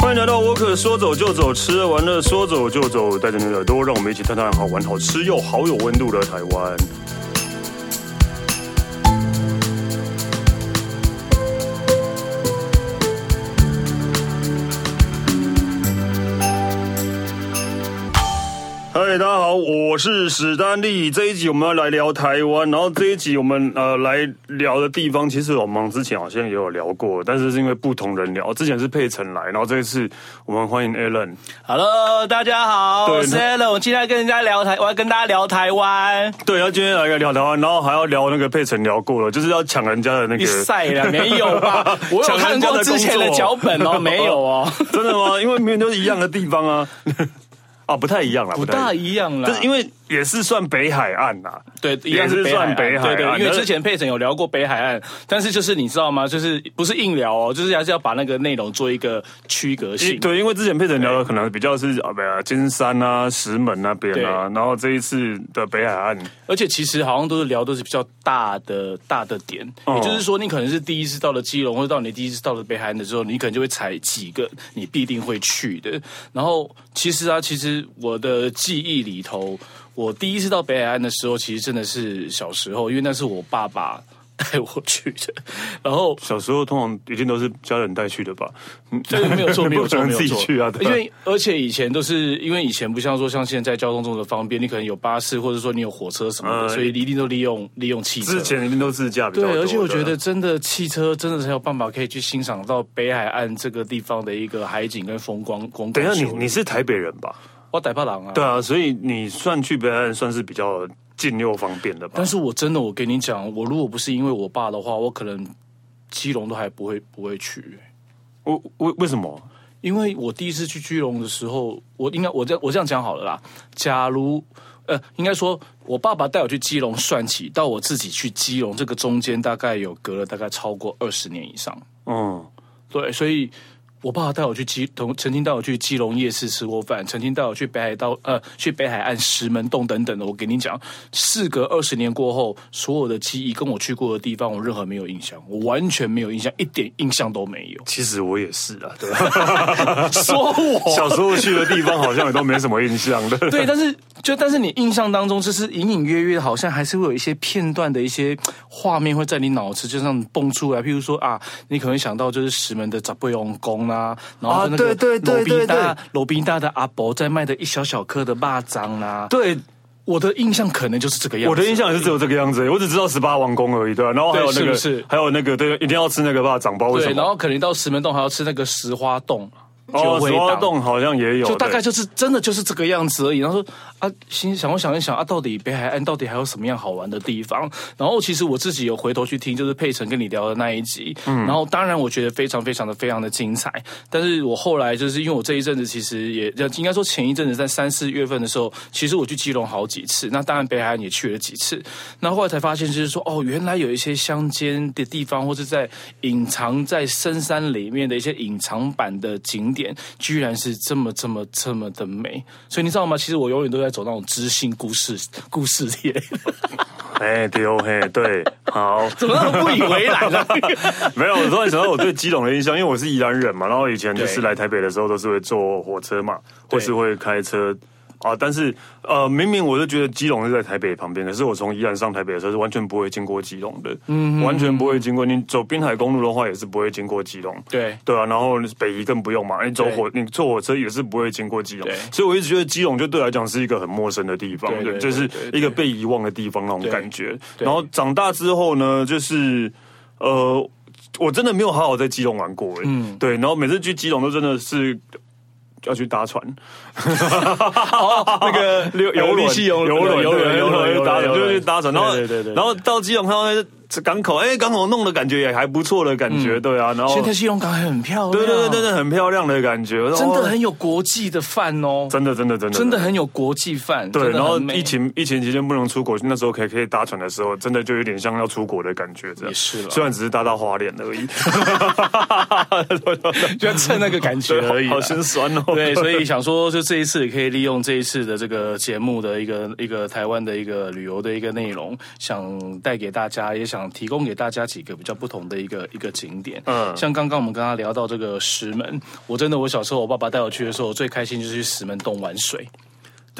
欢迎来到我可，说走就走，吃完了说走就走，带着你的耳朵，让我们一起探探好玩、好吃又好有温度的台湾。嗨，大家好，我是史丹利。这一集我们要来聊台湾，然后这一集我们呃来聊的地方，其实我们之前好像也有聊过，但是是因为不同人聊。之前是佩岑来，然后这一次我们欢迎 Alan。Hello，大家好，我是 Alan。我今天跟人家聊台，我要跟大家聊台湾。对，要今天来聊台湾，然后还要聊那个佩岑聊过了，就是要抢人家的那个赛了，没有吧？我有看过之前的脚本哦，没有哦，真的吗？因为明明都是一样的地方啊。哦，不太一样了，不大一样了，就是因为。也是算北海岸呐、啊，对，一样是算北海岸。对对，因为之前佩岑有聊过北海岸，但是就是你知道吗？就是不是硬聊哦，就是还是要把那个内容做一个区隔性。对，因为之前佩晨聊的可能比较是啊，不啊，金山啊、石门那边啊，然后这一次的北海岸，而且其实好像都是聊都是比较大的大的点，哦、也就是说，你可能是第一次到了基隆，或者到你第一次到了北海岸的时候，你可能就会踩几个你必定会去的。然后其实啊，其实我的记忆里头。我第一次到北海岸的时候，其实真的是小时候，因为那是我爸爸 带我去的。然后小时候通常一定都是家人带去的吧？对，没有错，没有错，没有错。自己去啊，因为而且以前都是因为以前不像说像现在交通这么的方便，你可能有巴士，或者说你有火车什么的，呃、所以一定都利用利用汽车。之前一定都自驾。对，而且我觉得真的汽车真的才有办法可以去欣赏到北海岸这个地方的一个海景跟风光。光等一下，你你是台北人吧？我台北人啊，对啊，所以你算去北岸算是比较近又方便的吧？但是我真的，我跟你讲，我如果不是因为我爸的话，我可能基隆都还不会不会去。我为为什么？因为我第一次去基隆的时候，我应该我这我这样讲好了啦。假如呃，应该说我爸爸带我去基隆算起，到我自己去基隆这个中间大概有隔了大概超过二十年以上。嗯，对，所以。我爸爸带我去基，同曾经带我去基隆夜市吃过饭，曾经带我去北海道，呃，去北海岸石门洞等等的。我跟你讲，事隔二十年过后，所有的记忆跟我去过的地方，我任何没有印象，我完全没有印象，一点印象都没有。其实我也是啊，对吧？说我小时候去的地方，好像也都没什么印象的。对，但是就但是你印象当中，就是隐隐约约，好像还是会有一些片段的一些画面会在你脑子就这样蹦出来。譬如说啊，你可能想到就是石门的十八王公。啊，然后那个罗宾大罗宾大的阿伯在卖的一小小颗的蚂蚱啊，对，我的印象可能就是这个样子，我的印象也是只有这个样子，我只知道十八王宫而已，对，然后还有那个是还有那个对，一定要吃那个吧，长包，对，然后可能到石门洞还要吃那个石花冻。哦，石花洞好像也有，就大概就是真的就是这个样子而已。然后说啊，心想我想一想啊，到底北海岸到底还有什么样好玩的地方？然后其实我自己有回头去听，就是佩晨跟你聊的那一集。嗯，然后当然我觉得非常非常的非常的精彩。但是我后来就是因为我这一阵子其实也应该说前一阵子在三四月份的时候，其实我去基隆好几次。那当然北海岸也去了几次。那后，来才发现就是说哦，原来有一些乡间的地方，或是在隐藏在深山里面的一些隐藏版的景点。点居然是这么这么这么的美，所以你知道吗？其实我永远都在走那种知性故事故事线。哎，对哦，嘿，对，好，怎么那么不以为然呢？没有，我突然想到我对基隆的印象，因为我是宜兰人嘛，然后以前就是来台北的时候都是会坐火车嘛，或是会开车。啊，但是呃，明明我就觉得基隆是在台北旁边，可是我从宜兰上台北的时候是完全不会经过基隆的，嗯，完全不会经过。你走滨海公路的话，也是不会经过基隆，对对啊。然后北移更不用嘛，你走火你坐火车也是不会经过基隆，对所以我一直觉得基隆就对来讲是一个很陌生的地方，对，就是一个被遗忘的地方那种感觉。然后长大之后呢，就是呃，我真的没有好好在基隆玩过，嗯，对。然后每次去基隆都真的是。要去搭船，那个 游游轮、游轮、游轮、游轮，搭船就去搭船，然后然后到基隆看到。港口哎，港口弄的感觉也还不错的感觉，对啊。然后现在西隆港很漂亮，对对对，真的很漂亮的感觉，真的很有国际的范哦，真的真的真的真的很有国际范。对，然后疫情疫情期间不能出国，那时候可以可以搭船的时候，真的就有点像要出国的感觉，这样。也是了，虽然只是搭到花莲而已，就要蹭那个感觉而已。好心酸哦。对，所以想说，就这一次也可以利用这一次的这个节目的一个一个台湾的一个旅游的一个内容，想带给大家，也想提供给大家几个比较不同的一个一个景点。嗯，像刚刚我们跟他聊到这个石门，我真的我小时候我爸爸带我去的时候，我最开心就是去石门洞玩水。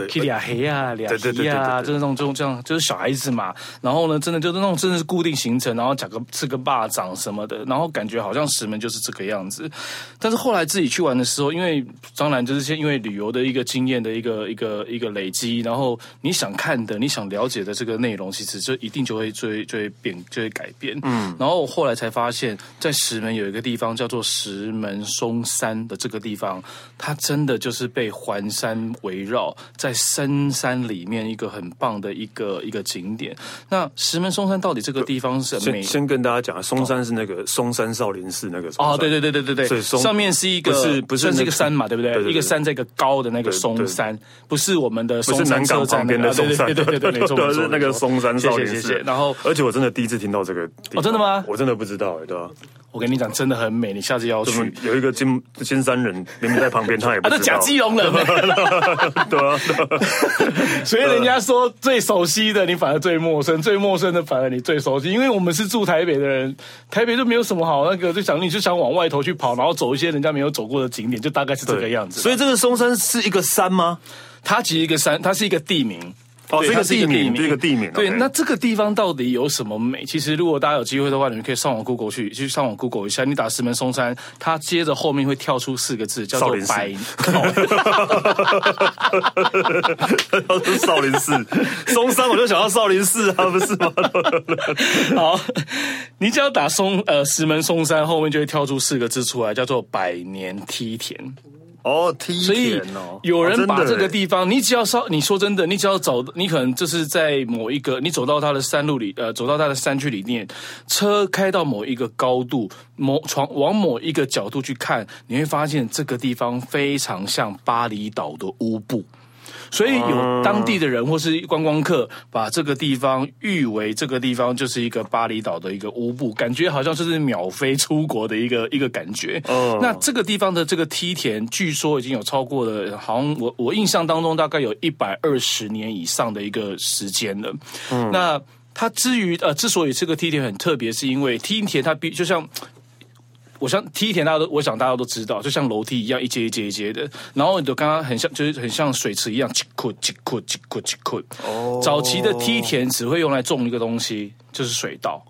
对，去俩黑啊，俩皮啊，就是那种这种这样，就是小孩子嘛。然后呢，真的就是那种真的是固定行程，然后讲个吃个霸掌什么的，然后感觉好像石门就是这个样子。但是后来自己去玩的时候，因为当然就是先因为旅游的一个经验的一个一个一个累积，然后你想看的、你想了解的这个内容，其实就一定就会就会就会变就会改变。嗯，然后我后来才发现，在石门有一个地方叫做石门松山的这个地方，它真的就是被环山围绕。在深山里面，一个很棒的一个一个景点。那石门松山到底这个地方是先先跟大家讲啊，松山是那个松山少林寺那个哦，对对对对对对，上面是一个不是不是是一个山嘛，对不对？一个山在一个高的那个松山，不是我们的松山车站边的松山，对对对对，没是那个松山少林寺。然后，而且我真的第一次听到这个，哦，真的吗？我真的不知道，对吧？我跟你讲，真的很美，你下次要去。有一个金金山人明明在旁边，他也不知道。他是假基隆人。对啊。所以人家说最熟悉的你反而最陌生，最陌生的反而你最熟悉。因为我们是住台北的人，台北就没有什么好那个，就想你就想往外头去跑，然后走一些人家没有走过的景点，就大概是这个样子。所以这个松山是一个山吗？它其实一个山，它是一个地名。哦，这个地名，这个地名。对，那这个地方到底有什么美？其实，如果大家有机会的话，你们可以上网 Google 去，去上网 Google 一下。你打石门松山，它接着后面会跳出四个字，叫做“百”。少林寺，松山我就想到少林寺啊，不是吗？好，你只要打松呃石门松山，后面就会跳出四个字出来，叫做“百年梯田”。哦，梯田哦，所以有人把这个地方，哦、你只要稍，你说真的，你只要走，你可能就是在某一个，你走到它的山路里，呃，走到它的山区里面，车开到某一个高度，某床往某一个角度去看，你会发现这个地方非常像巴厘岛的乌布。所以有当地的人或是观光客把这个地方誉为这个地方就是一个巴厘岛的一个乌布，感觉好像就是秒飞出国的一个 一个感觉。哦，那这个地方的这个梯田，据说已经有超过了，好像我我印象当中大概有一百二十年以上的一个时间了。嗯，那它至于呃，之所以这个梯田很特别，是因为梯田它比就像。我想梯田，大家都我想大家都知道，就像楼梯一样，一阶一阶一阶的。然后你就刚刚很像，就是很像水池一样，叽咕叽咕叽咕叽咕。哦。早期的梯田只会用来种一个东西，就是水稻。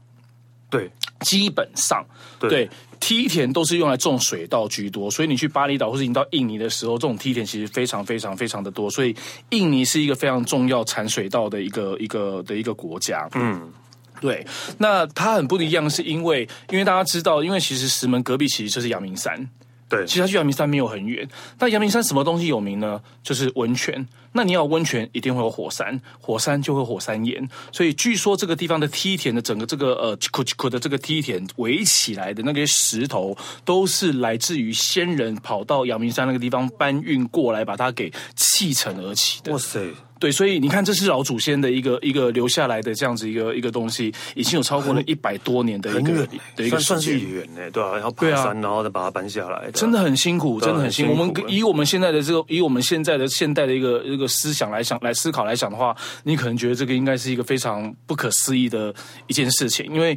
对，基本上对，对梯田都是用来种水稻居多。所以你去巴厘岛或是你到印尼的时候，这种梯田其实非常非常非常的多。所以印尼是一个非常重要产水稻的一个一个的一个国家。嗯。对，那它很不一样，是因为因为大家知道，因为其实石门隔壁其实就是阳明山。对，其实它距阳明山没有很远。那阳明山什么东西有名呢？就是温泉。那你要温泉，一定会有火山，火山就会火山岩。所以据说这个地方的梯田的整个这个呃，叽叽的这个梯田围起来的那些石头，都是来自于先人跑到阳明山那个地方搬运过来，把它给砌成而起的。哇塞！对，所以你看，这是老祖先的一个一个留下来的这样子一个一个东西，已经有超过了一百多年的一个的一个。算是远呢，对啊，然后爬山，然后再把它搬下来，真的很辛苦，真的很辛苦。我们以我们现在的这个，以我们现在的现代的一个一个思想来想来思考来想的话，你可能觉得这个应该是一个非常不可思议的一件事情，因为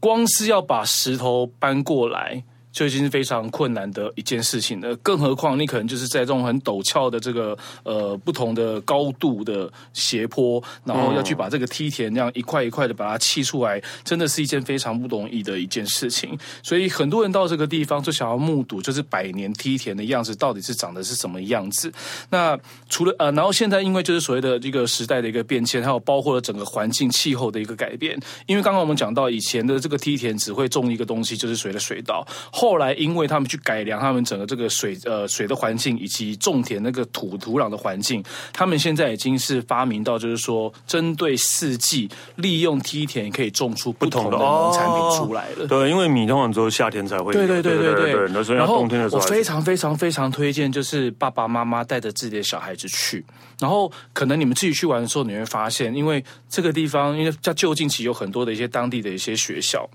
光是要把石头搬过来。就已经是非常困难的一件事情了，更何况你可能就是在这种很陡峭的这个呃不同的高度的斜坡，然后要去把这个梯田这样一块一块的把它砌出来，真的是一件非常不容易的一件事情。所以很多人到这个地方就想要目睹，就是百年梯田的样子到底是长的是什么样子。那除了呃，然后现在因为就是所谓的这个时代的一个变迁，还有包括了整个环境气候的一个改变。因为刚刚我们讲到以前的这个梯田只会种一个东西，就是所谓的水稻。后来，因为他们去改良他们整个这个水呃水的环境以及种田那个土土壤的环境，他们现在已经是发明到就是说，针对四季利用梯田可以种出不同的农产品出来了。对，因为米通常只有夏天才会。对对对对对。然后我非常非常非常推荐，就是爸爸妈妈带着自己的小孩子去，然后可能你们自己去玩的时候，你会发现，因为这个地方，因为在就近期有很多的一些当地的一些学校。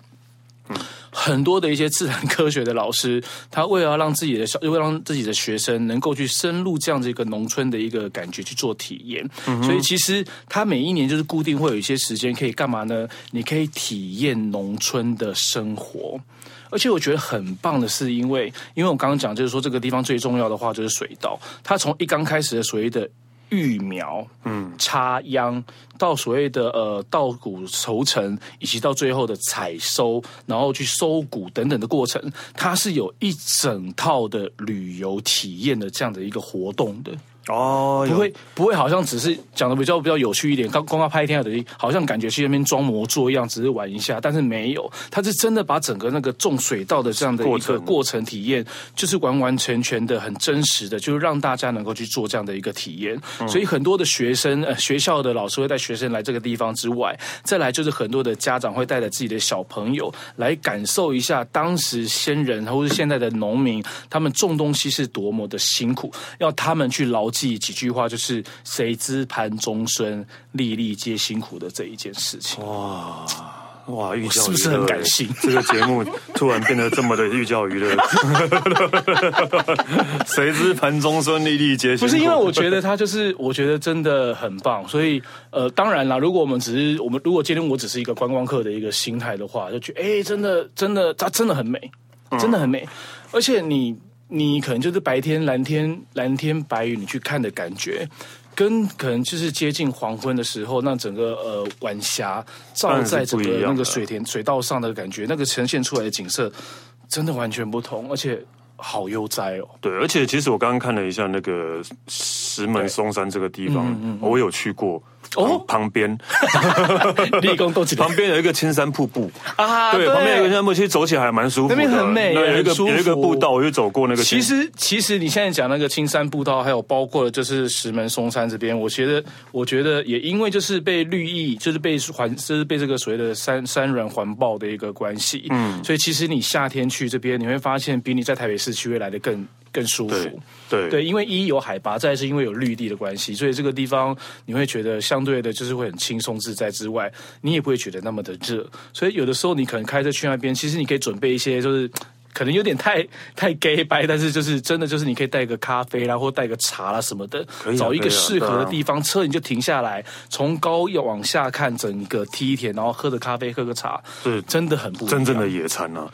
很多的一些自然科学的老师，他为了要让自己的小，为了让自己的学生能够去深入这样子一个农村的一个感觉去做体验，嗯、所以其实他每一年就是固定会有一些时间可以干嘛呢？你可以体验农村的生活。而且我觉得很棒的是，因为因为我刚刚讲，就是说这个地方最重要的话就是水稻，它从一刚开始的所谓的育苗、嗯插秧，到所谓的呃稻谷熟成，以及到最后的采收，然后去收谷等等的过程，它是有一整套的旅游体验的这样的一个活动的。哦，不会不会，好像只是讲的比较比较有趣一点，刚刚刚拍一天的，好像感觉去那边装模作样，只是玩一下，但是没有，他是真的把整个那个种水稻的这样的一个过程体验，就是完完全全的很真实的，就是让大家能够去做这样的一个体验。嗯、所以很多的学生，呃，学校的老师会带学生来这个地方之外，再来就是很多的家长会带着自己的小朋友来感受一下当时先人或是现在的农民他们种东西是多么的辛苦，要他们去劳。记几句话，就是“谁知盘中餐，粒粒皆辛苦”的这一件事情。哇哇，寓教，是不是很感性？这个节目突然变得这么的寓教于乐。谁知盘中餐，粒粒皆辛苦。不是因为我觉得他就是，我觉得真的很棒。所以呃，当然啦，如果我们只是我们，如果今天我只是一个观光客的一个心态的话，就觉得哎，真的真的，它真的很美，真的很美，嗯、而且你。你可能就是白天蓝天蓝天白云，你去看的感觉，跟可能就是接近黄昏的时候，那整个呃晚霞照在整个那个水田水稻上的感觉，那个呈现出来的景色，真的完全不同，而且好悠哉哦。对，而且其实我刚刚看了一下那个石门松山这个地方，嗯嗯嗯。我有去过。哦，旁边，立功都旁边有一个青山瀑布。啊，对，旁边有一个青山瀑布，其实走起来还蛮舒服的，那边很美，有一个有一个步道，我就走过那个。其实其实你现在讲那个青山步道，还有包括了就是石门松山这边，我觉得我觉得也因为就是被绿意，就是被环，就是被这个所谓的山山峦环抱的一个关系，嗯，所以其实你夏天去这边，你会发现比你在台北市区会来的更。更舒服，对对，对，因为一有海拔，再是因为有绿地的关系，所以这个地方你会觉得相对的，就是会很轻松自在之外，你也不会觉得那么的热，所以有的时候你可能开车去那边，其实你可以准备一些就是。可能有点太 太 gay 掰，但是就是真的就是你可以带个咖啡啦，或带个茶啦什么的，啊、找一个适合的地方，啊、车你就停下来，从高要往下看整个梯田，然后喝着咖啡，喝个茶，是真的很不真正的野餐啊，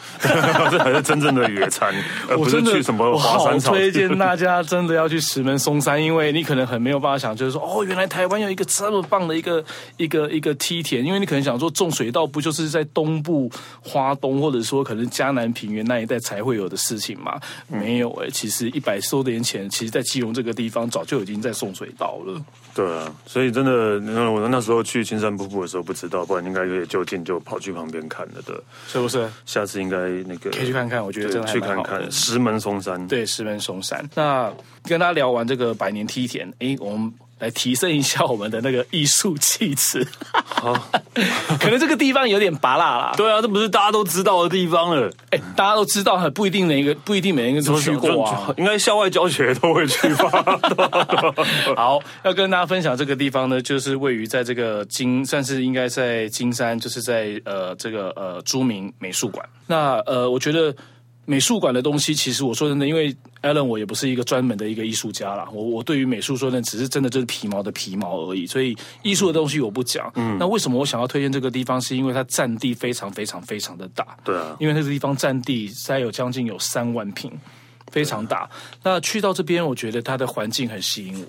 这才是真正的野餐，我真的去什么华山草。我好推荐大家真的要去石门松山，因为你可能很没有办法想，就是说哦，原来台湾有一个这么棒的一个一个一个梯田，因为你可能想说种水稻不就是在东部花东，或者说可能江南平原那一带。才会有的事情嘛？没有哎、欸，其实一百多年前，其实，在基隆这个地方，早就已经在送水稻了。对啊，所以真的，我那时候去青山瀑布的时候不知道，不然应该可以就近就跑去旁边看了的，是不是？下次应该那个可以去看看，我觉得真的。去看看石门松山，对，石门松山。那跟大家聊完这个百年梯田，哎，我们。来提升一下我们的那个艺术气质，好，可能这个地方有点拔辣啦。对啊，这不是大家都知道的地方了。哎，大家都知道，不一定每一个不一定每一个都去过啊。应该校外教学都会去吧。好，要跟大家分享这个地方呢，就是位于在这个金，算是应该在金山，就是在呃这个呃朱明美术馆。那呃，我觉得。美术馆的东西，其实我说真的，因为 Alan 我也不是一个专门的一个艺术家啦，我我对于美术说呢，只是真的就是皮毛的皮毛而已，所以艺术的东西我不讲。嗯，那为什么我想要推荐这个地方？是因为它占地非常非常非常的大。对啊，因为那个地方占地才有将近有三万平，非常大。那去到这边，我觉得它的环境很吸引我。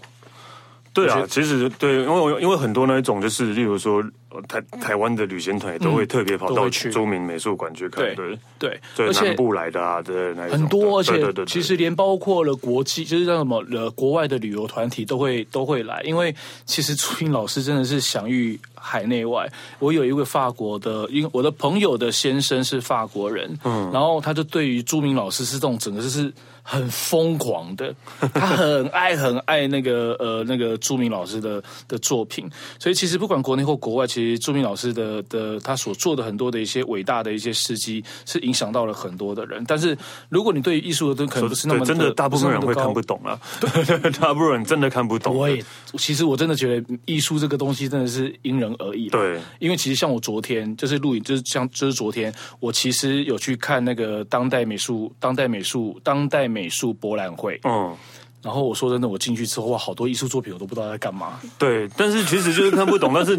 对啊，其实对，因为因为很多那一种就是，例如说台台湾的旅行团也都会特别跑到朱铭美术馆去看，对对。对，南部来的啊，对那很多，而且其实连包括了国际，就是像什么呃国外的旅游团体都会都会来，因为其实朱铭老师真的是享誉海内外。我有一位法国的，因为我的朋友的先生是法国人，嗯，然后他就对于朱铭老师是这种整个就是。很疯狂的，他很爱很爱那个呃那个朱铭老师的的作品，所以其实不管国内或国外，其其实朱明老师的的他所做的很多的一些伟大的一些事迹，是影响到了很多的人。但是如果你对于艺术的都可能不是那么的真的，大部分人会看不懂啊。对，大部分人真的看不懂。我也其实我真的觉得艺术这个东西真的是因人而异。对，因为其实像我昨天就是录影，就是像就是昨天，我其实有去看那个当代美术、当代美术、当代美术博览会。嗯。然后我说真的，我进去之后哇，好多艺术作品我都不知道在干嘛。对，但是其实就是看不懂，但是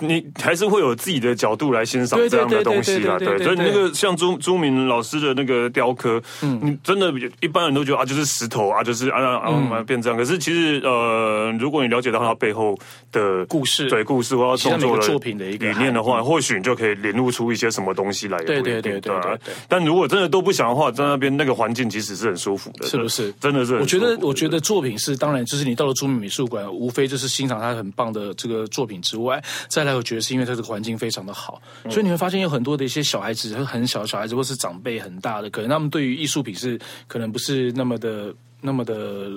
你还是会有自己的角度来欣赏这样的东西啦。对，所以那个像朱朱明老师的那个雕刻，嗯，你真的一般人都觉得啊，就是石头啊，就是啊啊啊变这样。可是其实呃，如果你了解到它背后的故事，对故事或者创作的作品的一个理念的话，或许你就可以领悟出一些什么东西来。对对对对对。但如果真的都不想的话，在那边那个环境其实是很舒服的，是不是？真的是。我觉得，我觉得。的作品是当然，就是你到了著名美术馆，无非就是欣赏他很棒的这个作品之外，再来我觉得是因为他这个环境非常的好，嗯、所以你会发现有很多的一些小孩子，很小小孩子或是长辈很大的，可能他们对于艺术品是可能不是那么的那么的。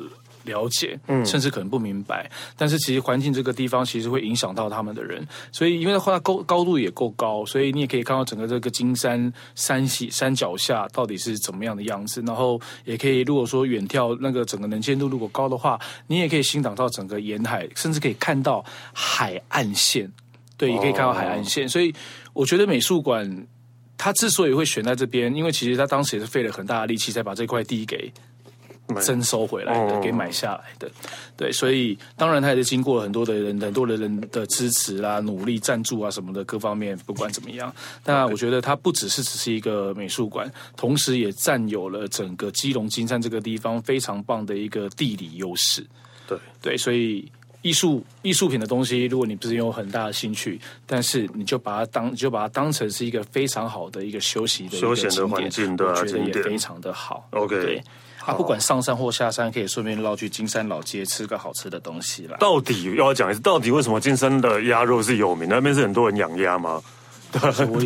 了解，嗯，甚至可能不明白，但是其实环境这个地方其实会影响到他们的人，所以因为它高高度也够高，所以你也可以看到整个这个金山山系山脚下到底是怎么样的样子，然后也可以如果说远眺那个整个能见度如果高的话，你也可以欣赏到整个沿海，甚至可以看到海岸线，对，也可以看到海岸线，哦、所以我觉得美术馆它之所以会选在这边，因为其实它当时也是费了很大的力气才把这块地给。征收回来的，给买下来的，对，所以当然他也是经过了很多的人、很多的人的支持啦、努力、赞助啊什么的各方面，不管怎么样，但我觉得它不只是只是一个美术馆，同时也占有了整个基隆金山这个地方非常棒的一个地理优势。对。对，所以艺术艺术品的东西，如果你不是有很大的兴趣，但是你就把它当你就把它当成是一个非常好的一个休息的休闲的环境，对啊，我觉得也非常的好。OK。对他不管上山或下山，可以顺便绕去金山老街吃个好吃的东西啦。到底要讲一次，到底为什么金山的鸭肉是有名？那边是很多人养鸭吗？对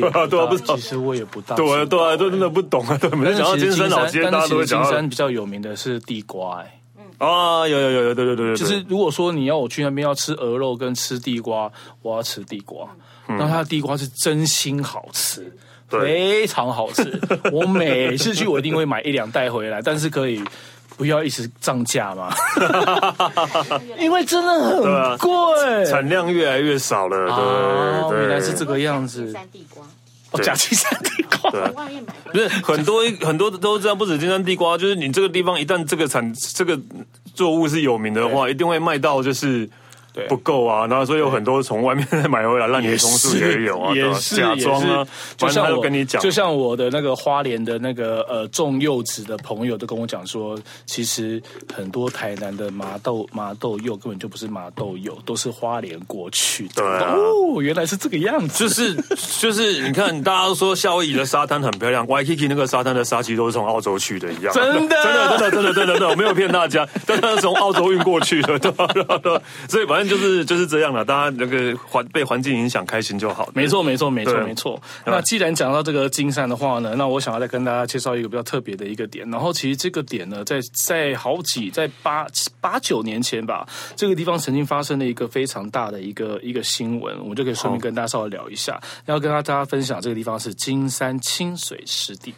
啊，对啊。其实我也不大。对啊，对啊，都真的不懂啊。对，没想到金山老街，大家都会讲。金山比较有名的是地瓜，哎，啊，有有有有，对对对对。就是如果说你要我去那边要吃鹅肉跟吃地瓜，我要吃地瓜。那它的地瓜是真心好吃。对非常好吃，我每次去我一定会买一两袋回来，但是可以不要一直涨价嘛？因为真的很贵，产量越来越少了。哦，原来是这个样子。山地瓜，哦，假金山地瓜，对，不是很多很多都知道，不止金山地瓜，就是你这个地方一旦这个产这个作物是有名的话，一定会卖到就是。不够啊，然后所以有很多从外面买回来烂泥松树也有啊，也是假装啊，就像我跟你讲，就像我的那个花莲的那个呃种柚子的朋友都跟我讲说，其实很多台南的麻豆麻豆柚根本就不是麻豆柚，都是花莲过去的。对哦，原来是这个样子，就是就是你看，大家都说夏威夷的沙滩很漂亮，Waikiki 那个沙滩的沙其实都是从澳洲去的一样，真的？真的真的真的真的真的，我没有骗大家，但是从澳洲运过去的，对吧？所以反正。就是就是这样了，大家那个环被环境影响，开心就好。没错，没错，没错，没错。那既然讲到这个金山的话呢，那我想要再跟大家介绍一个比较特别的一个点。然后其实这个点呢，在在好几在八八九年前吧，这个地方曾经发生了一个非常大的一个一个新闻，我们就可以顺便跟大家稍微聊一下。要跟大家分享这个地方是金山清水湿地，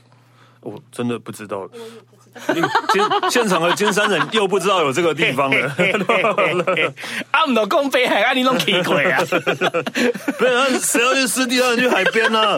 我真的不知道。金现场的金山人又不知道有这个地方了。啊，唔到讲北海岸，你拢奇怪啊？不是，谁要去湿地，让人去海边呢？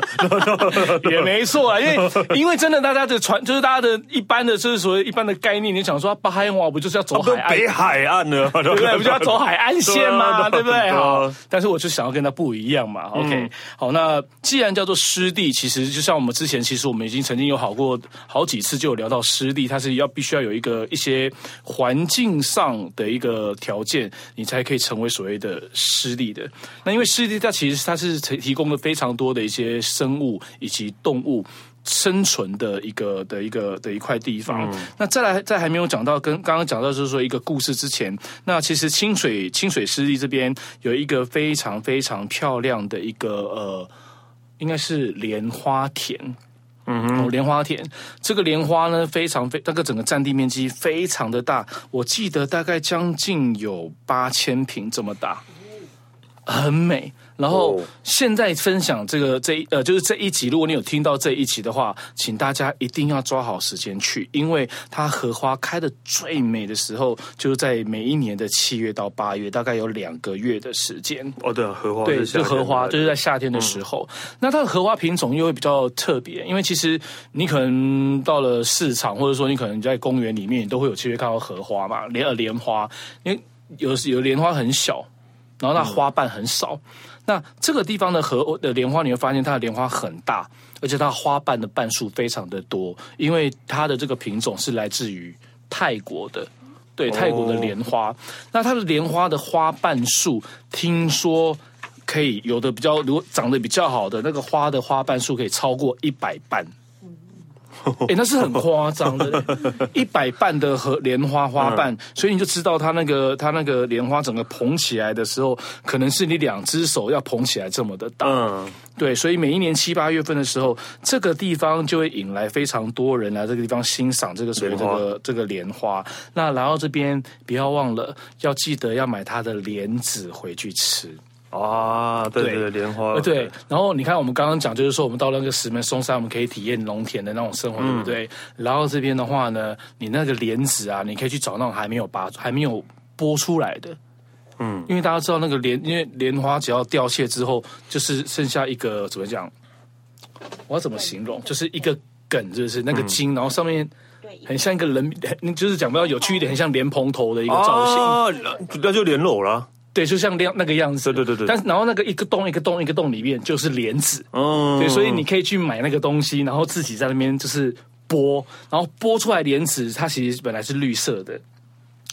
也没错啊，因为因为真的，大家的传就是大家的一般的，就是所谓一般的概念，你想说，巴海话不就是要走海岸？北海岸呢？对不对？不就要走海岸线吗？对不对？好，但是我就想要跟他不一样嘛。OK，好，那既然叫做湿地，其实就像我们之前，其实我们已经曾经有好过好几次，就有聊到湿地。它是要必须要有一个一些环境上的一个条件，你才可以成为所谓的湿地的。那因为湿地它其实它是提供了非常多的一些生物以及动物生存的一个的一个的一块地方。嗯、那再来在还没有讲到跟刚刚讲到就是说一个故事之前，那其实清水清水湿地这边有一个非常非常漂亮的一个呃，应该是莲花田。嗯哼，莲花田这个莲花呢，非常非那个整个占地面积非常的大，我记得大概将近有八千平这么大，很美。然后现在分享这个这一呃，就是这一集，如果你有听到这一集的话，请大家一定要抓好时间去，因为它荷花开的最美的时候，就是在每一年的七月到八月，大概有两个月的时间。哦，对啊，荷花对，就荷花就是在夏天的时候。嗯、那它的荷花品种又会比较特别，因为其实你可能到了市场，或者说你可能在公园里面，你都会有机会看到荷花嘛，莲呃莲花，因为有有莲花很小，然后它花瓣很少。嗯那这个地方的荷的莲花，你会发现它的莲花很大，而且它花瓣的瓣数非常的多，因为它的这个品种是来自于泰国的，对，泰国的莲花。Oh. 那它的莲花的花瓣数，听说可以有的比较，如果长得比较好的那个花的花瓣数可以超过一百瓣。哎、欸，那是很夸张的，一百瓣的荷莲花花瓣，嗯、所以你就知道它那个它那个莲花整个捧起来的时候，可能是你两只手要捧起来这么的大。嗯，对，所以每一年七八月份的时候，这个地方就会引来非常多人来这个地方欣赏这个所谓这个这个莲花。那来到这边，不要忘了要记得要买它的莲子回去吃。啊，对对对，莲花对。然后你看，我们刚刚讲，就是说我们到那个石门松山，我们可以体验农田的那种生活，对不对？然后这边的话呢，你那个莲子啊，你可以去找那种还没有拔、还没有剥出来的，嗯，因为大家知道那个莲，因为莲花只要凋谢之后，就是剩下一个怎么讲？我要怎么形容？就是一个梗，就是那个茎，然后上面很像一个人，就是讲比较有趣一点，很像莲蓬头的一个造型，那就莲藕了。对，就像那那个样子。对对对对。但是然后那个一个洞一个洞一个洞里面就是莲子。嗯。对，所以你可以去买那个东西，然后自己在那边就是剥，然后剥出来莲子，它其实本来是绿色的，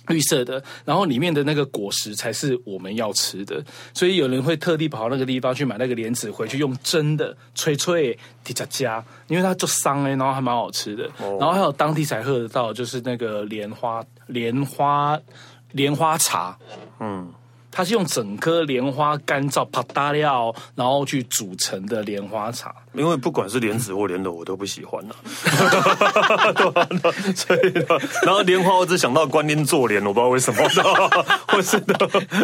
绿色的，然后里面的那个果实才是我们要吃的。所以有人会特地跑到那个地方去买那个莲子回去用蒸的，脆脆滴加加，因为它就香哎，然后还蛮好吃的。哦。然后还有当地才喝得到，就是那个莲花莲花莲花茶。嗯。它是用整颗莲花干燥、啪嗒料，然后去煮成的莲花茶。因为不管是莲子或莲藕，我都不喜欢呐。所以，然后莲花，我只想到观音坐莲，我不知道为什么，或是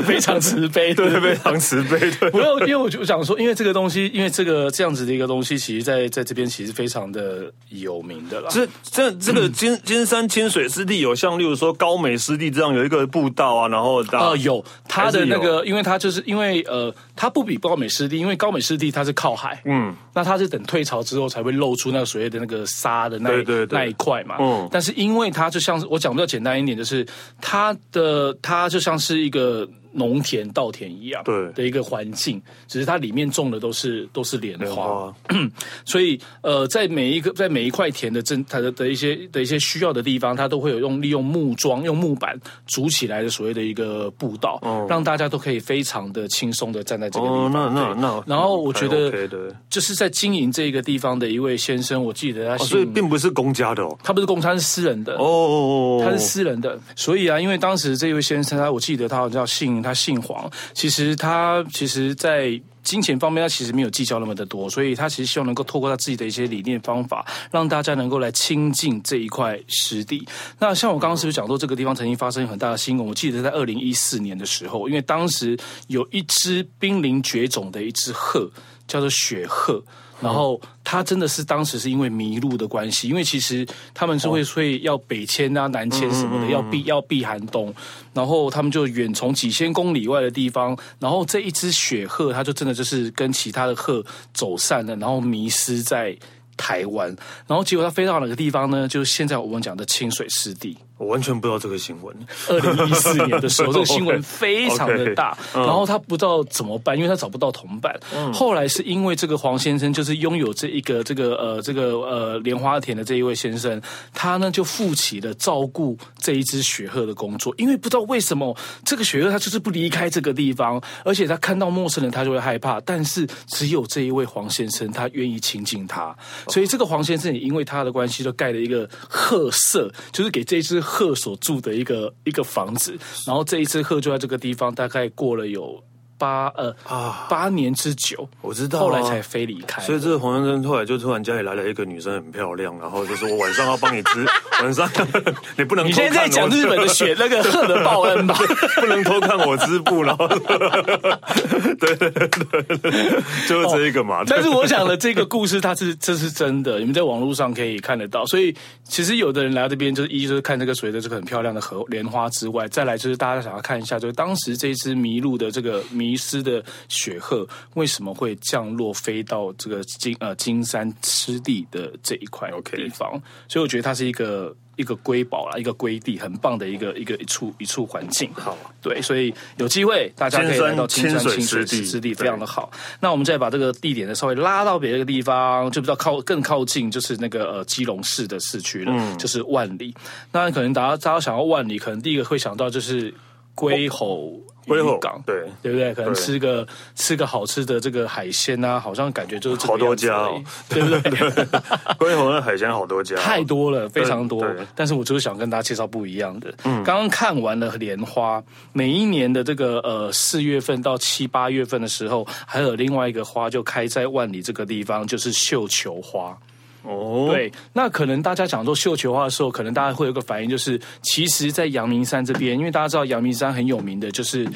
非常慈悲，对，非常慈悲。对，不要，因为我就想说，因为这个东西，因为这个这样子的一个东西，其实在在这边其实非常的有名的啦。这这这个金金山清水湿地有像，例如说高美湿地这样有一个步道啊，然后啊有它的。那个，因为它就是因为呃，它不比高美湿地，因为高美湿地它是靠海，嗯，那它是等退潮之后才会露出那个所谓的那个沙的那一对对对。那一块嘛，嗯，但是因为它就像是我讲比较简单一点，就是它的它就像是一个。农田、稻田一样，对。的一个环境，只是它里面种的都是都是莲花，花。所以呃，在每一个在每一块田的正它的的一些的一些需要的地方，它都会有用利用木桩、用木板筑起来的所谓的一个步道，哦、让大家都可以非常的轻松的站在这个地方。哦、那那那，然后我觉得就是在经营这个地方的一位先生，我记得他、哦，所以并不是公家的哦，他不是公家，是私人的。哦，他是私人的，所以啊，因为当时这位先生，他我记得他好像叫姓。他姓黄，其实他其实，在金钱方面，他其实没有计较那么的多，所以他其实希望能够透过他自己的一些理念方法，让大家能够来亲近这一块湿地。那像我刚刚是不是讲到，这个地方曾经发生很大的新闻？我记得在二零一四年的时候，因为当时有一只濒临绝种的一只鹤，叫做雪鹤。然后他真的是当时是因为迷路的关系，因为其实他们是会会要北迁啊、南迁什么的，要避要避寒冬，然后他们就远从几千公里外的地方，然后这一只雪鹤，它就真的就是跟其他的鹤走散了，然后迷失在台湾，然后结果它飞到哪个地方呢？就是现在我们讲的清水湿地。我完全不知道这个新闻。二零一四年的时候，这个新闻非常的大，然后他不知道怎么办，因为他找不到同伴。后来是因为这个黄先生，就是拥有这一个这个呃这个呃莲花田的这一位先生，他呢就负起了照顾这一只雪鹤的工作。因为不知道为什么这个雪鹤它就是不离开这个地方，而且他看到陌生人他就会害怕，但是只有这一位黄先生他愿意亲近他，所以这个黄先生也因为他的关系，就盖了一个鹤舍，就是给这一只。鹤所住的一个一个房子，然后这一只鹤就在这个地方，大概过了有八呃啊八年之久，我知道、啊，后来才飞离开。所以这个黄先生后来就突然家里来了一个女生，很漂亮，然后就说我晚上要帮你织，晚上 你不能。你现在在讲日本的雪那个鹤的报恩吧？不能偷看我织布，然后对对对对，就是这一个嘛。但是我想的这个故事，它是这是真的，你们在网络上可以看得到。所以其实有的人来到这边，就是一就是看这个所谓的这个很漂亮的荷莲花之外，再来就是大家想要看一下，就是当时这只麋鹿的这个迷失的雪鹤为什么会降落飞到这个金呃金山湿地的这一块地方？Okay. 所以我觉得它是一个一个瑰宝啦，一个瑰地，很棒的一个一个一处一处环境。好，对，所以有机会大家可以来到金山清水湿地，非常的好。那我们再把这个地点呢稍微拉到别的地方，就比较靠更靠近，就是那个呃基隆市的市区了，嗯、就是万里。那可能大家大家想到万里，可能第一个会想到就是龟吼。渔港对对不对？可能吃个吃个好吃的这个海鲜啊，好像感觉就是好多家，哦，对不对？龟吼的海鲜好多家，太多了，非常多。但是我就是想跟大家介绍不一样的。嗯，刚刚看完了莲花，每一年的这个呃四月份到七八月份的时候，还有另外一个花就开在万里这个地方，就是绣球花。哦，对，那可能大家讲做绣球花的时候，可能大家会有个反应，就是其实，在阳明山这边，因为大家知道阳明山很有名的就是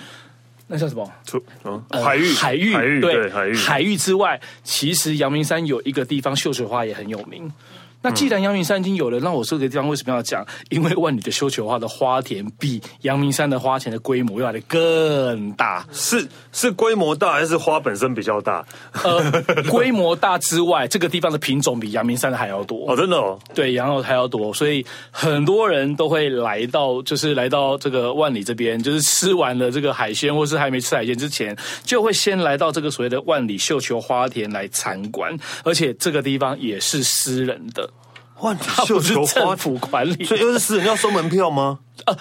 那叫什么？嗯，海域，海域，对，海域。海域之外，其实阳明山有一个地方绣球花也很有名。那既然阳明山已经有了，那我这个地方为什么要讲？因为万里的绣球花的花田比阳明山的花田的规模要来的更大，是是规模大还是花本身比较大？呃，规模大之外，这个地方的品种比阳明山的还要多哦，真的哦，对，然后还要多，所以很多人都会来到，就是来到这个万里这边，就是吃完了这个海鲜，或是还没吃海鲜之前，就会先来到这个所谓的万里绣球花田来参观，而且这个地方也是私人的。绣球花政府管理，所以又是私人要收门票吗？呃，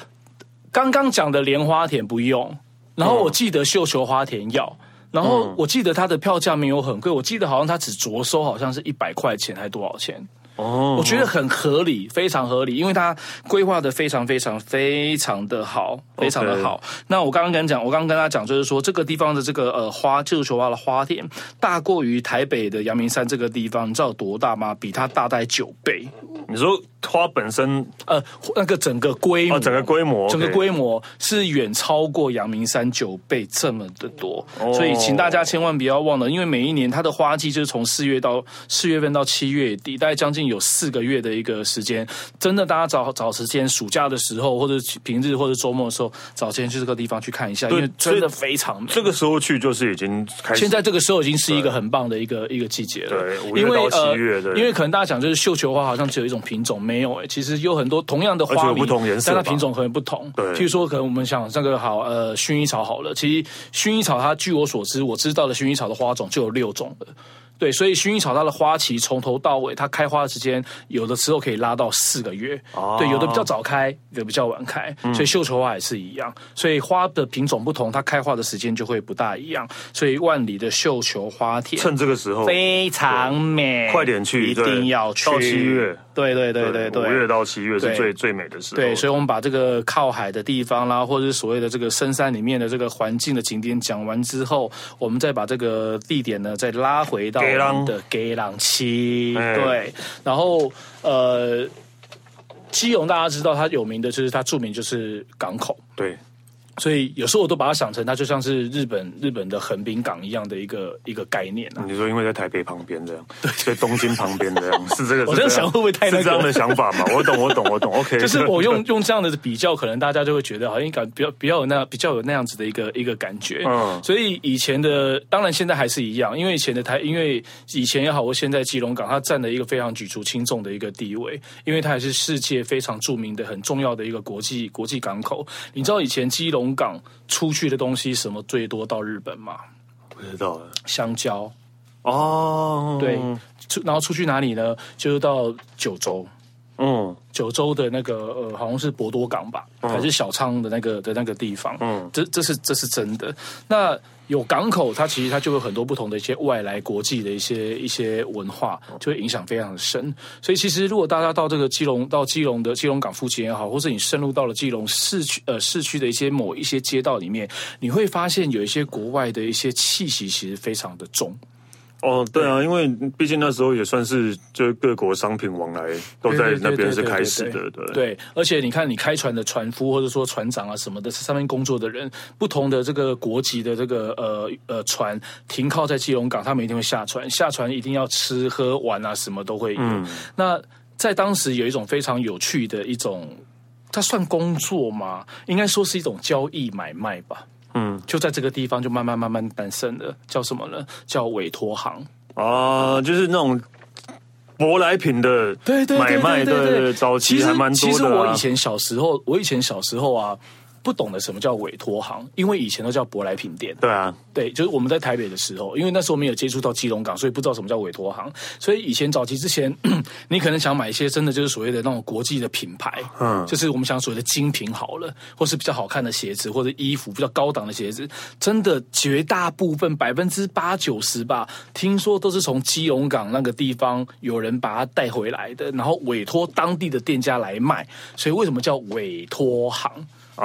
刚刚讲的莲花田不用，然后我记得绣球花田要，然后我记得它的票价没有很贵，我记得好像它只着收好像是一百块钱，还多少钱？哦，我觉得很合理，非常合理，因为它规划的非常非常非常的好，非常的好。那我刚刚跟你讲，我刚刚跟他讲，就是说这个地方的这个呃花，绣球花的花田，大过于台北的阳明山这个地方，你知道有多大吗？比它大概九倍。你说花本身呃那个整个规模，哦、整个规模，整个规模是远超过阳明山九倍这么的多，哦、所以请大家千万不要忘了，因为每一年它的花季就是从四月到四月份到七月底，大概将近有四个月的一个时间。真的，大家找找时间，暑假的时候或者平日或者周末的时候，找时间去这个地方去看一下，因为真的非常美。这个时候去就是已经开始，现在这个时候已经是一个很棒的一个一个季节了。对，五月到七月的，因为可能大家讲就是绣球花好像只有一种。品种没有哎、欸，其实有很多同样的花不同颜色，但它品种可能不同。对，譬如说，可能我们想这个好，呃，薰衣草好了。其实薰衣草它，据我所知，我知道的薰衣草的花种就有六种了。对，所以薰衣草它的花期从头到尾，它开花的时间有的时候可以拉到四个月。哦，对，有的比较早开，有的比较晚开。所以绣球花也是一样。所以花的品种不同，它开花的时间就会不大一样。所以万里的绣球花田，趁这个时候非常美，快点去，一定要去。到七月，对对对对对，五月到七月是最最美的时候。对，所以我们把这个靠海的地方啦，或者是所谓的这个深山里面的这个环境的景点讲完之后，我们再把这个地点呢再拉回到。的给朗七，对，然后呃，基隆大家知道它有名的就是它著名就是港口，对。所以有时候我都把它想成，它就像是日本日本的横滨港一样的一个一个概念啊。你说因为在台北旁边这样，对，在东京旁边这样，是这个。我在想会不会太那个？是这样的想法嘛？我懂，我懂，我懂。OK，就是我用用这样的比较，可能大家就会觉得好像感比较比较有那比较有那样子的一个一个感觉。嗯。所以以前的，当然现在还是一样，因为以前的台，因为以前也好，或现在基隆港，它占了一个非常举足轻重的一个地位，因为它还是世界非常著名的、很重要的一个国际国际港口。你知道以前基隆港出出去的东西什么最多到日本吗？不知道。香蕉哦，对，出然后出去哪里呢？就是到九州。嗯，九州的那个呃，好像是博多港吧，嗯、还是小仓的那个的那个地方，嗯，这这是这是真的。那有港口，它其实它就有很多不同的一些外来国际的一些一些文化，就会影响非常的深。所以其实如果大家到这个基隆，到基隆的基隆港附近也好，或者你深入到了基隆市区呃市区的一些某一些街道里面，你会发现有一些国外的一些气息，其实非常的重。哦，对啊，因为毕竟那时候也算是就各国商品往来都在那边是开始的，对。对，而且你看，你开船的船夫或者说船长啊什么的，是上面工作的人，不同的这个国籍的这个呃呃船停靠在基隆港，他们一定会下船，下船一定要吃喝玩啊，什么都会有。嗯。那在当时有一种非常有趣的一种，它算工作吗？应该说是一种交易买卖吧。嗯，就在这个地方就慢慢慢慢诞生了，叫什么呢？叫委托行啊，就是那种舶来品的买卖，对对对对对对，早期还蛮多的其实我以前小时候，我以前小时候啊。不懂得什么叫委托行，因为以前都叫舶来品店。对啊，对，就是我们在台北的时候，因为那时候没有接触到基隆港，所以不知道什么叫委托行。所以以前早期之前，你可能想买一些真的就是所谓的那种国际的品牌，嗯，就是我们想所谓的精品好了，或是比较好看的鞋子或者衣服，比较高档的鞋子，真的绝大部分百分之八九十吧，听说都是从基隆港那个地方有人把它带回来的，然后委托当地的店家来卖。所以为什么叫委托行？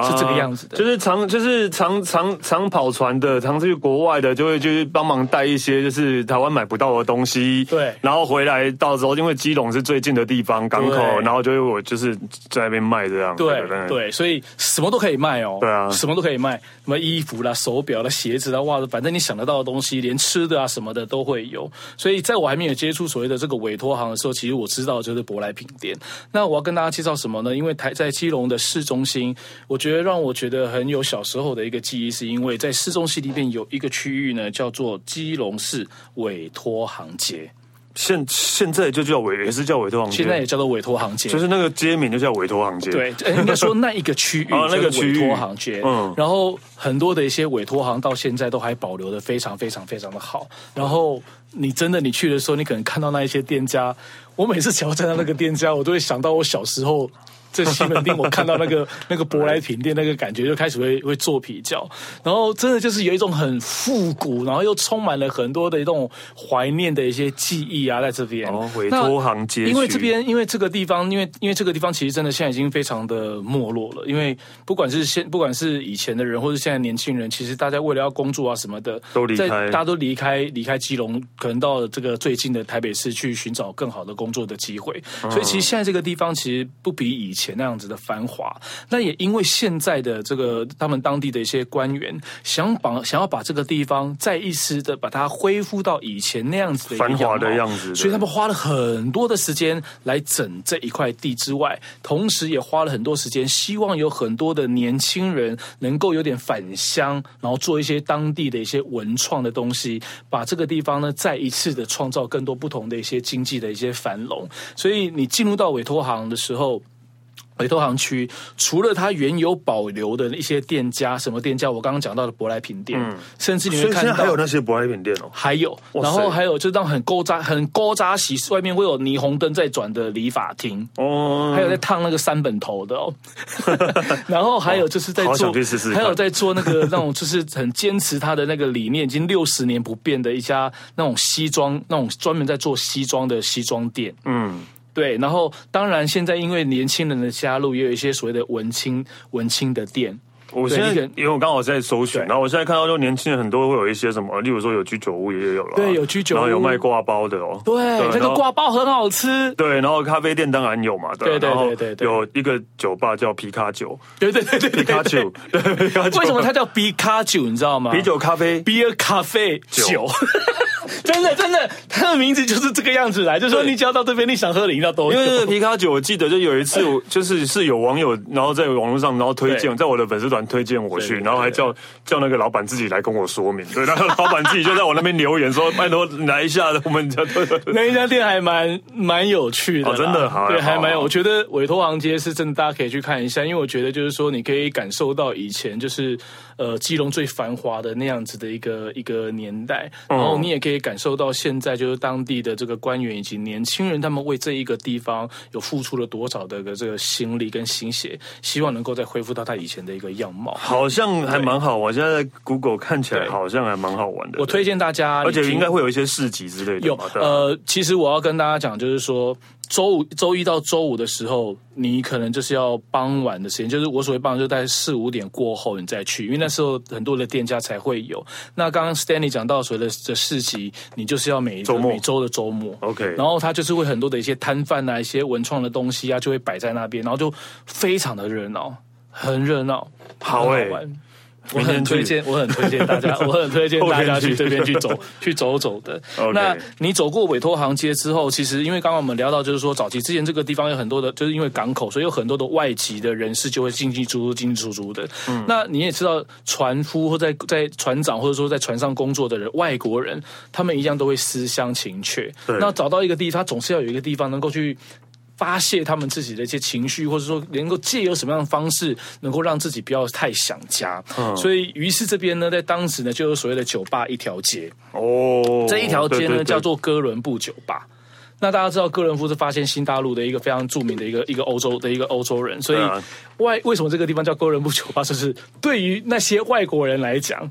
是这个样子的，就是常就是常常常跑船的，常去国外的，就会就是帮忙带一些就是台湾买不到的东西，对，然后回来到时候，因为基隆是最近的地方港口，然后就我就是在那边卖这样，对对，对，所以什么都可以卖哦，对啊，什么都可以卖，什么衣服啦、手表啦、鞋子啦、袜子，反正你想得到的东西，连吃的啊什么的都会有。所以在我还没有接触所谓的这个委托行的时候，其实我知道就是舶来品店。那我要跟大家介绍什么呢？因为台在基隆的市中心，我觉得让我觉得。很有小时候的一个记忆，是因为在市中心里面有一个区域呢，叫做基隆市委托行街。现现在就叫委，也是叫委托行街。现在也叫做委托行街，就是那个街名就叫委托行街。对，应该说那一个区域，那个委托行街。嗯，然后很多的一些委托行到现在都还保留的非常非常非常的好。然后你真的你去的时候，你可能看到那一些店家，我每次只要站在那个店家，我都会想到我小时候。在西门町，我看到那个 那个舶来品店，那个感觉就开始会会做比较，然后真的就是有一种很复古，然后又充满了很多的一种怀念的一些记忆啊，在这边。哦，委托行街。因为这边，因为这个地方，因为因为这个地方其实真的现在已经非常的没落了。因为不管是现，不管是以前的人，或是现在年轻人，其实大家为了要工作啊什么的，都离开，大家都离开离开基隆，可能到这个最近的台北市去寻找更好的工作的机会。所以其实现在这个地方其实不比以前。前那样子的繁华，那也因为现在的这个他们当地的一些官员想把想要把这个地方再一次的把它恢复到以前那样子的繁华的样子，所以他们花了很多的时间来整这一块地之外，同时也花了很多时间，希望有很多的年轻人能够有点返乡，然后做一些当地的一些文创的东西，把这个地方呢再一次的创造更多不同的一些经济的一些繁荣。所以你进入到委托行的时候。委托行区除了它原有保留的一些店家，什么店家？我刚刚讲到的舶来品店，嗯、甚至你会看到还有那些舶来品店哦，还有，然后还有就这样很勾扎、很勾扎洗，外面会有霓虹灯在转的理发厅哦，还有在烫那个三本头的哦，然后还有就是在做，试试还有在做那个那种就是很坚持他的那个理念，已经六十年不变的一家那种西装，那种专门在做西装的西装店，嗯。对，然后当然，现在因为年轻人的加入，也有一些所谓的文青文青的店。我现在因为我刚好在搜寻，然后我现在看到就年轻人很多会有一些什么，例如说有居酒屋也有了，对，有居酒屋，然后有卖挂包的哦，对，这个挂包很好吃。对，然后咖啡店当然有嘛，对对对对对，有一个酒吧叫皮卡酒，对对对对，皮卡酒，对，为什么它叫皮卡酒？你知道吗？啤酒咖啡，beer 咖啡酒。真的真的，它的名字就是这个样子来，就是说你只要到这边，你想喝的饮料都有。因为这个皮卡酒，我记得就有一次，就是是有网友然后在网络上然后推荐，在我的粉丝团推荐我去，然后还叫叫那个老板自己来跟我说明。对，那个老板自己就在我那边留言说：“拜托来一下，我们家那一家店还蛮蛮有趣的，真的，对，还蛮有。我觉得委托行街是真的，大家可以去看一下，因为我觉得就是说你可以感受到以前就是呃基隆最繁华的那样子的一个一个年代，然后你也可以。感受到现在就是当地的这个官员以及年轻人，他们为这一个地方有付出了多少的个这个心力跟心血，希望能够再恢复到他以前的一个样貌。好像还蛮好我，现在在 Google 看起来好像还蛮好玩的。我推荐大家，而且应该会有一些市集之类的。有呃，其实我要跟大家讲，就是说。周五、周一到周五的时候，你可能就是要傍晚的时间，就是我所谓傍晚，就在四五点过后你再去，因为那时候很多的店家才会有。那刚刚 Stanley 讲到所谓的的市集，你就是要每周末每周的周末，OK，然后他就是会很多的一些摊贩啊，一些文创的东西啊，就会摆在那边，然后就非常的热闹，很热闹，好哎。我很推荐，我很推荐大家，我很推荐大家去这边去走，去走走的。那你走过委托行街之后，其实因为刚刚我们聊到，就是说早期之前这个地方有很多的，就是因为港口，所以有很多的外籍的人士就会进进出出、进进出出的。嗯，那你也知道，船夫或在在船长或者说在船上工作的人，外国人，他们一样都会思乡情切。对，那找到一个地方，总是要有一个地方能够去。发泄他们自己的一些情绪，或者说能够借由什么样的方式，能够让自己不要太想家。嗯，所以于是这边呢，在当时呢，就有所谓的酒吧一条街。哦，这一条街呢，对对对，叫做哥伦布酒吧。那大家知道，哥伦布是发现新大陆的一个非常著名的一个一个欧洲的一个欧洲人，所以外为什么这个地方叫哥伦布酒吧？就是对于那些外国人来讲。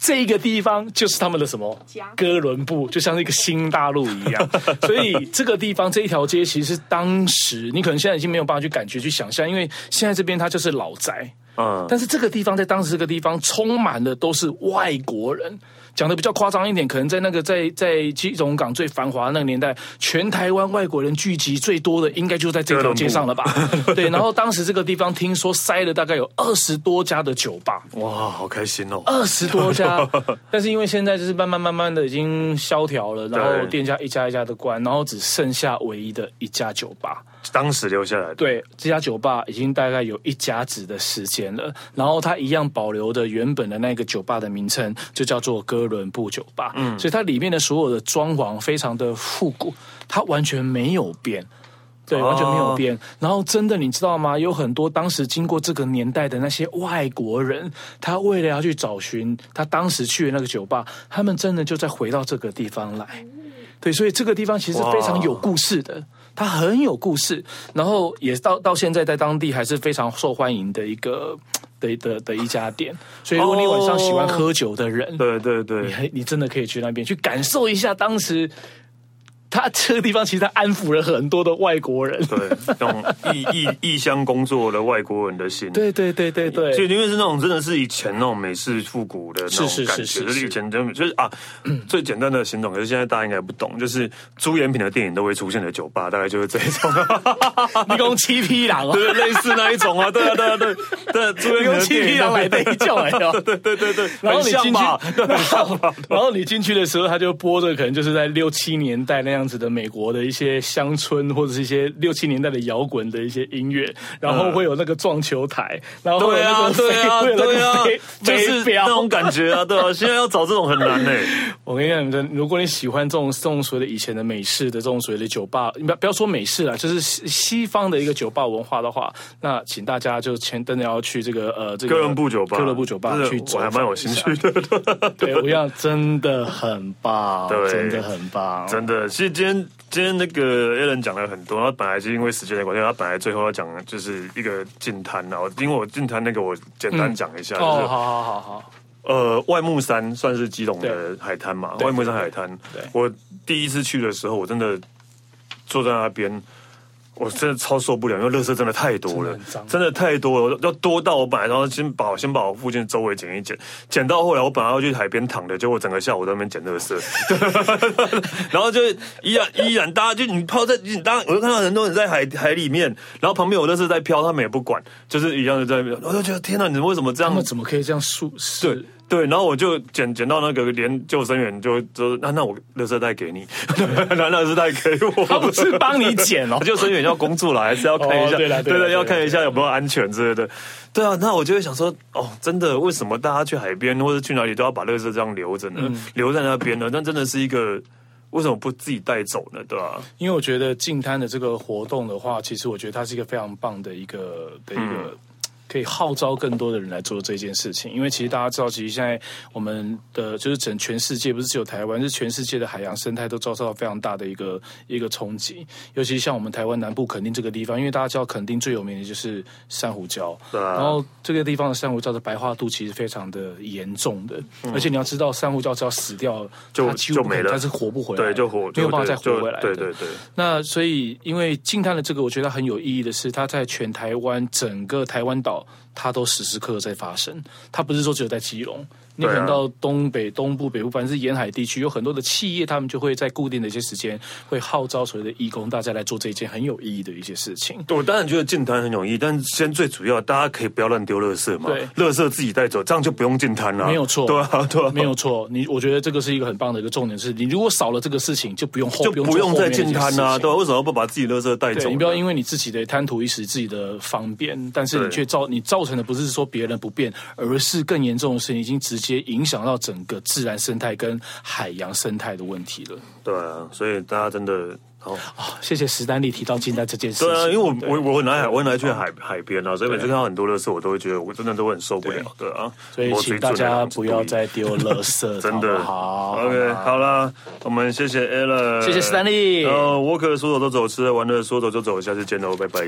这一个地方就是他们的什么哥伦布，就像是一个新大陆一样。所以这个地方这一条街，其实当时你可能现在已经没有办法去感觉、去想象，因为现在这边它就是老宅。嗯，但是这个地方在当时这个地方充满的都是外国人。讲的比较夸张一点，可能在那个在在基隆港最繁华那个年代，全台湾外国人聚集最多的，应该就在这条街上了吧？对，然后当时这个地方听说塞了大概有二十多家的酒吧，哇，好开心哦！二十多家，但是因为现在就是慢慢慢慢的已经萧条了，然后店家一家一家的关，然后只剩下唯一的一家酒吧。当时留下来的，对，这家酒吧已经大概有一甲子的时间了，然后它一样保留的原本的那个酒吧的名称，就叫做哥伦布酒吧。嗯，所以它里面的所有的装潢非常的复古，它完全没有变，对，完全没有变。哦、然后真的你知道吗？有很多当时经过这个年代的那些外国人，他为了要去找寻他当时去的那个酒吧，他们真的就再回到这个地方来。对，所以这个地方其实非常有故事的。它很有故事，然后也到到现在在当地还是非常受欢迎的一个的的的一家店。所以如果你晚上喜欢喝酒的人，对对对，你你真的可以去那边去感受一下当时。他这个地方其实他安抚了很多的外国人，对，那种异异异乡工作的外国人的心，对对对对对，就因为是那种真的是以前那种美式复古的那种感觉，就是以前就就是啊，最简单的形容，可是现在大家应该不懂，就是朱延平的电影都会出现的酒吧，大概就是这一种，一共七匹狼啊，对，类似那一种啊，对啊对啊对，对，朱延平七匹狼来的一叫来的，对对对对，然后你进去，然后你进去的时候，他就播着可能就是在六七年代那样。样子的美国的一些乡村或者是一些六七年代的摇滚的一些音乐，然后会有那个撞球台，然后 会有那个飞，对啊，对啊，就是那种感觉啊，对啊，现在要找这种很难呢。我跟你讲，如果你喜欢这种这种所谓的以前的美式的这种所谓的酒吧，不要不要说美式了，就是西方的一个酒吧文化的话，那请大家就前真的要去这个呃这个哥伦布酒吧，哥伦布酒吧去走，我还蛮有兴趣的。对，我要真的很棒，对，真的很棒，真的今天今天那个 Alan 讲了很多，他本来是因为时间的关系，他本来最后要讲的就是一个近滩，然后因为我近滩那个我简单讲一下，嗯、就是、哦，好好好好，呃，外木山算是基隆的海滩嘛，外木山海滩，我第一次去的时候，我真的坐在那边。我真的超受不了，因为垃圾真的太多了，真的，真的太多了，要多到我本来然后先把先把我附近周围捡一捡，捡到后来我本来要去海边躺的，结果整个下午在那边捡垃圾，然后就依然依然大家就你泡在你当我就看到很多人在海海里面，然后旁边有垃圾在飘，他们也不管，就是一样的在那边，我就觉得天哪，你们为什么这样？他们怎么可以这样舒适？对，然后我就捡捡到那个连救生员就就那那我垃圾袋给你，拿垃圾袋给我，他不是帮你捡哦，救生员要工作了，还是要看一下，对对对，要看一下有没有安全之类的。对啊，那我就会想说，哦，真的，为什么大家去海边或者去哪里都要把垃圾这样留着呢？留在那边呢？那真的是一个为什么不自己带走呢？对吧？因为我觉得净滩的这个活动的话，其实我觉得它是一个非常棒的一个的一个。可以号召更多的人来做这件事情。因为其实大家知道，其实现在我们的就是整全世界，不是只有台湾，是全世界的海洋生态都遭受到非常大的一个一个冲击。尤其像我们台湾南部垦丁这个地方，因为大家知道垦丁最有名的就是珊瑚礁，对啊，然后这个地方的珊瑚礁的白化度其实非常的严重的，而且你要知道，珊瑚礁只要死掉，就它几乎就没了，它是活不回来，对，就活没有办法再活回来。对对对。那所以，因为近滩的这个，我觉得很有意义的是，它在全台湾整个台湾岛，它都时时刻刻在发生。它不是说只有在基隆。你可能到东北、东部、北部，反正是沿海地区，有很多的企业，他们就会在固定的一些时间，会号召所谓的义工，大家来做这一件很有意义的一些事情。我当然觉得进摊很有意义，但是先最主要，大家可以不要乱丢垃圾嘛，对，垃圾自己带走，这样就不用进摊了。没有错，对啊，对啊，没有错。你我觉得这个是一个很棒的一个重点，是你如果少了这个事情，就不用后就不用再进摊啊，对啊，为什么不把自己垃圾带走？你不要因为你自己的贪图一时自己的方便，但是你却造你造成的不是说别人不便，而是更严重的是，你已经直接影响到整个自然生态跟海洋生态的问题了。对啊，所以大家真的好！谢谢史丹利提到近代这件事情。对啊，因为我我我很爱海，我很爱去海海边啊，所以每次看到很多垃圾，我都会觉得我真的都很受不了。对，啊，所以请大家不要再丢垃圾，真的好。OK，好了，我们谢谢 Alan，谢谢史丹利。然后沃克说走就走，吃完了说走就走，下次见喽，拜拜。